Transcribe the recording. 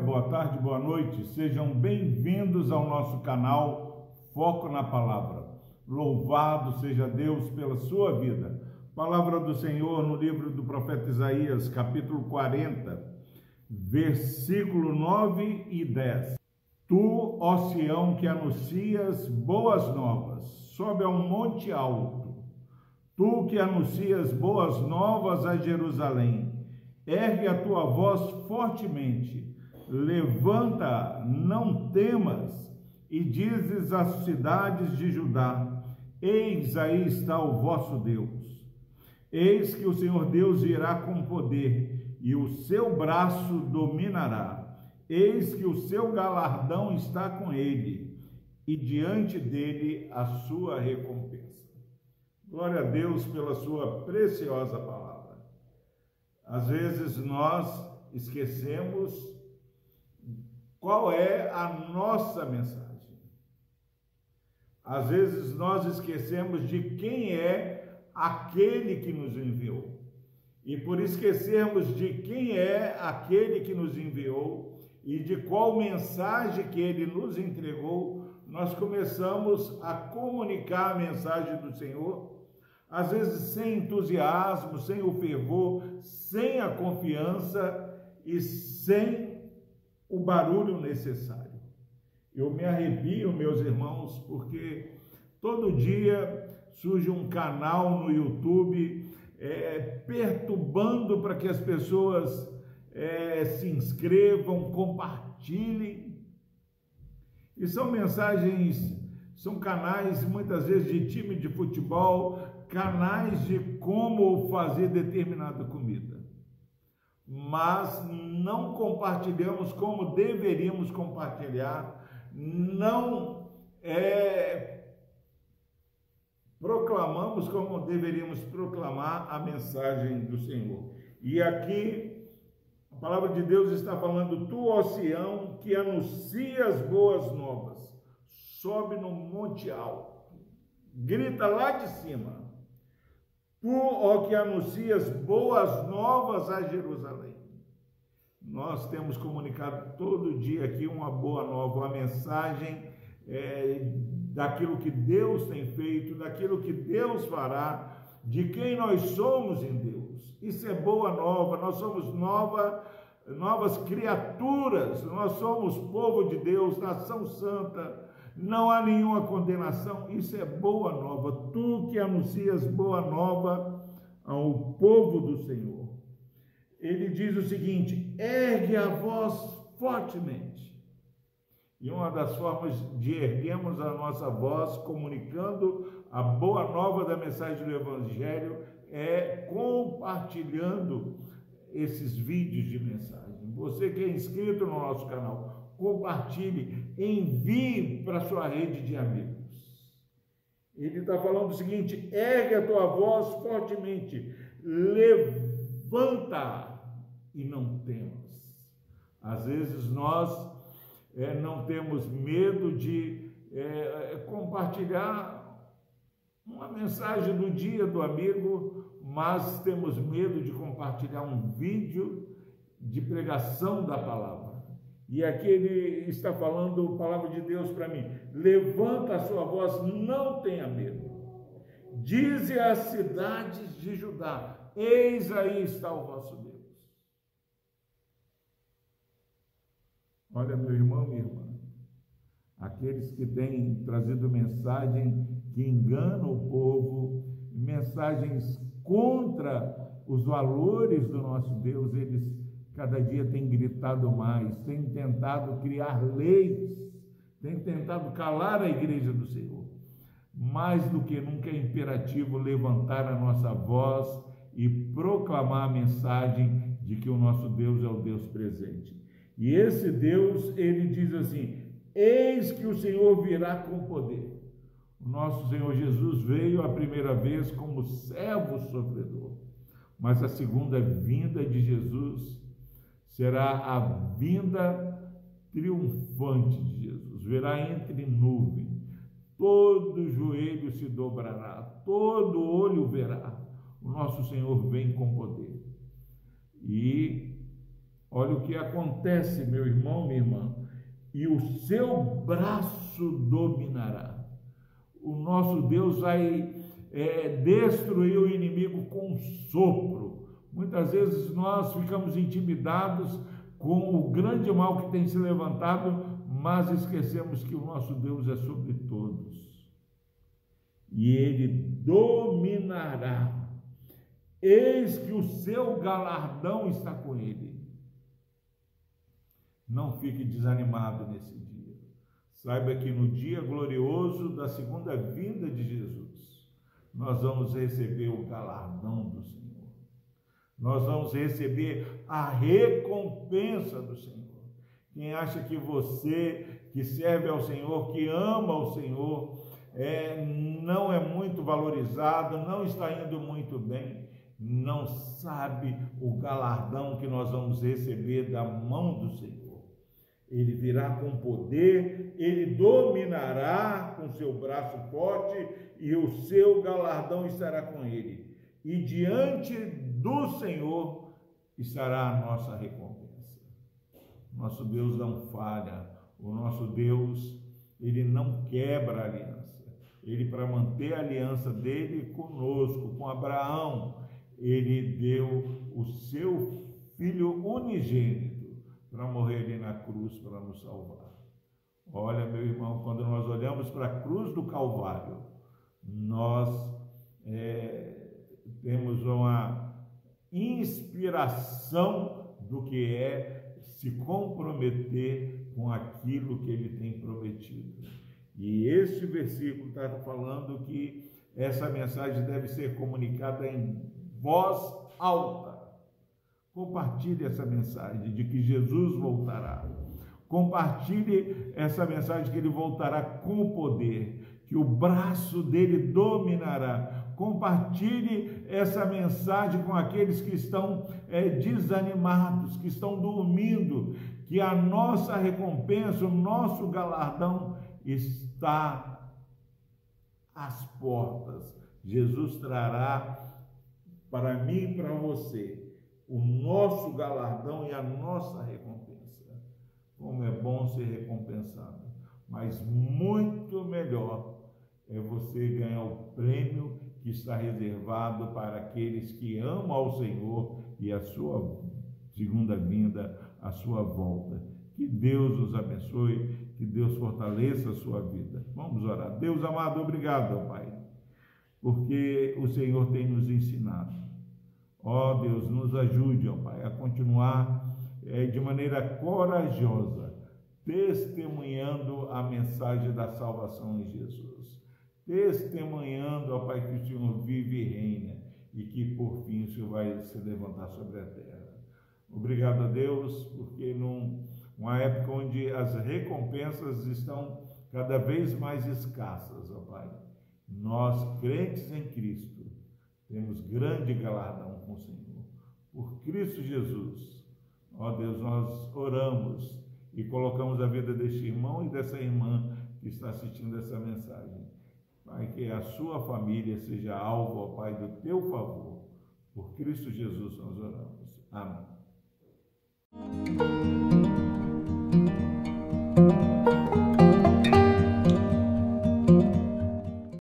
boa tarde, boa noite. Sejam bem-vindos ao nosso canal Foco na Palavra. Louvado seja Deus pela sua vida. Palavra do Senhor no livro do profeta Isaías, capítulo 40, versículo 9 e 10. Tu, ó Sião, que anuncias boas novas, sobe a um monte alto. Tu que anuncias boas novas a Jerusalém, ergue a tua voz fortemente, levanta, não temas, e dizes às cidades de Judá: Eis aí está o vosso Deus. Eis que o Senhor Deus irá com poder, e o seu braço dominará. Eis que o seu galardão está com ele, e diante dele a sua recompensa. Glória a Deus pela sua preciosa palavra. Às vezes nós esquecemos qual é a nossa mensagem. Às vezes nós esquecemos de quem é aquele que nos enviou. E por esquecermos de quem é aquele que nos enviou e de qual mensagem que ele nos entregou, nós começamos a comunicar a mensagem do Senhor às vezes sem entusiasmo, sem o fervor, sem a confiança e sem o barulho necessário. Eu me arrepio, meus irmãos, porque todo dia surge um canal no YouTube é, perturbando para que as pessoas é, se inscrevam, compartilhem. E são mensagens, são canais muitas vezes de time de futebol, canais de como fazer determinada comida, mas não compartilhamos como deveríamos compartilhar, não é, proclamamos como deveríamos proclamar a mensagem do Senhor. E aqui a palavra de Deus está falando: Tu, Sião, que anuncias boas novas, sobe no monte alto, grita lá de cima Tu, ó que anuncias boas novas a Jerusalém. Nós temos comunicado todo dia aqui uma boa nova, uma mensagem é, daquilo que Deus tem feito, daquilo que Deus fará, de quem nós somos em Deus. Isso é boa nova, nós somos nova, novas criaturas, nós somos povo de Deus, nação santa não há nenhuma condenação, isso é boa nova. Tu que anuncias boa nova ao povo do Senhor. Ele diz o seguinte: ergue a voz fortemente. E uma das formas de erguermos a nossa voz comunicando a boa nova da mensagem do Evangelho é compartilhando esses vídeos de mensagem. Você que é inscrito no nosso canal, compartilhe, envie para sua rede de amigos. Ele está falando o seguinte: ergue a tua voz fortemente, levanta e não temas. Às vezes nós é, não temos medo de é, compartilhar uma mensagem do dia do amigo, mas temos medo de compartilhar um vídeo de pregação da palavra. E aqui ele está falando a palavra de Deus para mim. Levanta a sua voz, não tenha medo. Dize às cidades de Judá: Eis aí está o vosso Deus. Olha, meu irmão, minha irmã, aqueles que têm trazido mensagem que enganam o povo, mensagens contra os valores do nosso Deus, eles cada dia tem gritado mais, tem tentado criar leis, tem tentado calar a igreja do Senhor. Mais do que nunca é imperativo levantar a nossa voz e proclamar a mensagem de que o nosso Deus é o Deus presente. E esse Deus, ele diz assim: Eis que o Senhor virá com poder. O nosso Senhor Jesus veio a primeira vez como servo sofredor, mas a segunda vinda de Jesus será a vinda triunfante de Jesus. Verá entre nuvens, todo joelho se dobrará, todo olho verá. O nosso Senhor vem com poder. E Olha o que acontece, meu irmão, minha irmã. E o seu braço dominará. O nosso Deus vai é, destruir o inimigo com um sopro. Muitas vezes nós ficamos intimidados com o grande mal que tem se levantado, mas esquecemos que o nosso Deus é sobre todos. E ele dominará. Eis que o seu galardão está com ele. Não fique desanimado nesse dia. Saiba que no dia glorioso da segunda vinda de Jesus, nós vamos receber o galardão do Senhor. Nós vamos receber a recompensa do Senhor. Quem acha que você que serve ao Senhor, que ama o Senhor, é, não é muito valorizado, não está indo muito bem, não sabe o galardão que nós vamos receber da mão do Senhor. Ele virá com poder, ele dominará com seu braço forte e o seu galardão estará com ele. E diante do Senhor estará a nossa recompensa. Nosso Deus não falha, o nosso Deus, ele não quebra a aliança. Ele, para manter a aliança dele conosco, com Abraão, ele deu o seu filho unigênito para morrer ali na cruz para nos salvar. Olha, meu irmão, quando nós olhamos para a cruz do Calvário, nós temos uma inspiração do que é se comprometer com aquilo que ele tem prometido. E este versículo está falando que essa mensagem deve ser comunicada em voz alta Compartilhe essa mensagem de que Jesus voltará. Compartilhe essa mensagem que ele voltará com poder, que o braço dele dominará. Compartilhe essa mensagem com aqueles que estão é, desanimados, que estão dormindo, que a nossa recompensa, o nosso galardão está às portas. Jesus trará para mim e para você o nosso galardão e a nossa recompensa. Como é bom ser recompensado, mas muito melhor é você ganhar o prêmio que está reservado para aqueles que amam ao Senhor e a sua segunda vinda, a sua volta. Que Deus os abençoe, que Deus fortaleça a sua vida. Vamos orar. Deus amado, obrigado, Pai, porque o Senhor tem nos ensinado Ó oh, Deus, nos ajude, ó Pai, a continuar é, de maneira corajosa, testemunhando a mensagem da salvação em Jesus. Testemunhando, ó Pai, que o Senhor vive e reina e que por fim o Senhor vai se levantar sobre a terra. Obrigado a Deus, porque numa época onde as recompensas estão cada vez mais escassas, ó Pai, nós crentes em Cristo temos grande galardão com o Senhor. Por Cristo Jesus, ó Deus, nós oramos e colocamos a vida deste irmão e dessa irmã que está assistindo essa mensagem. Pai, que a sua família seja alvo, ó Pai, do teu favor. Por Cristo Jesus nós oramos. Amém.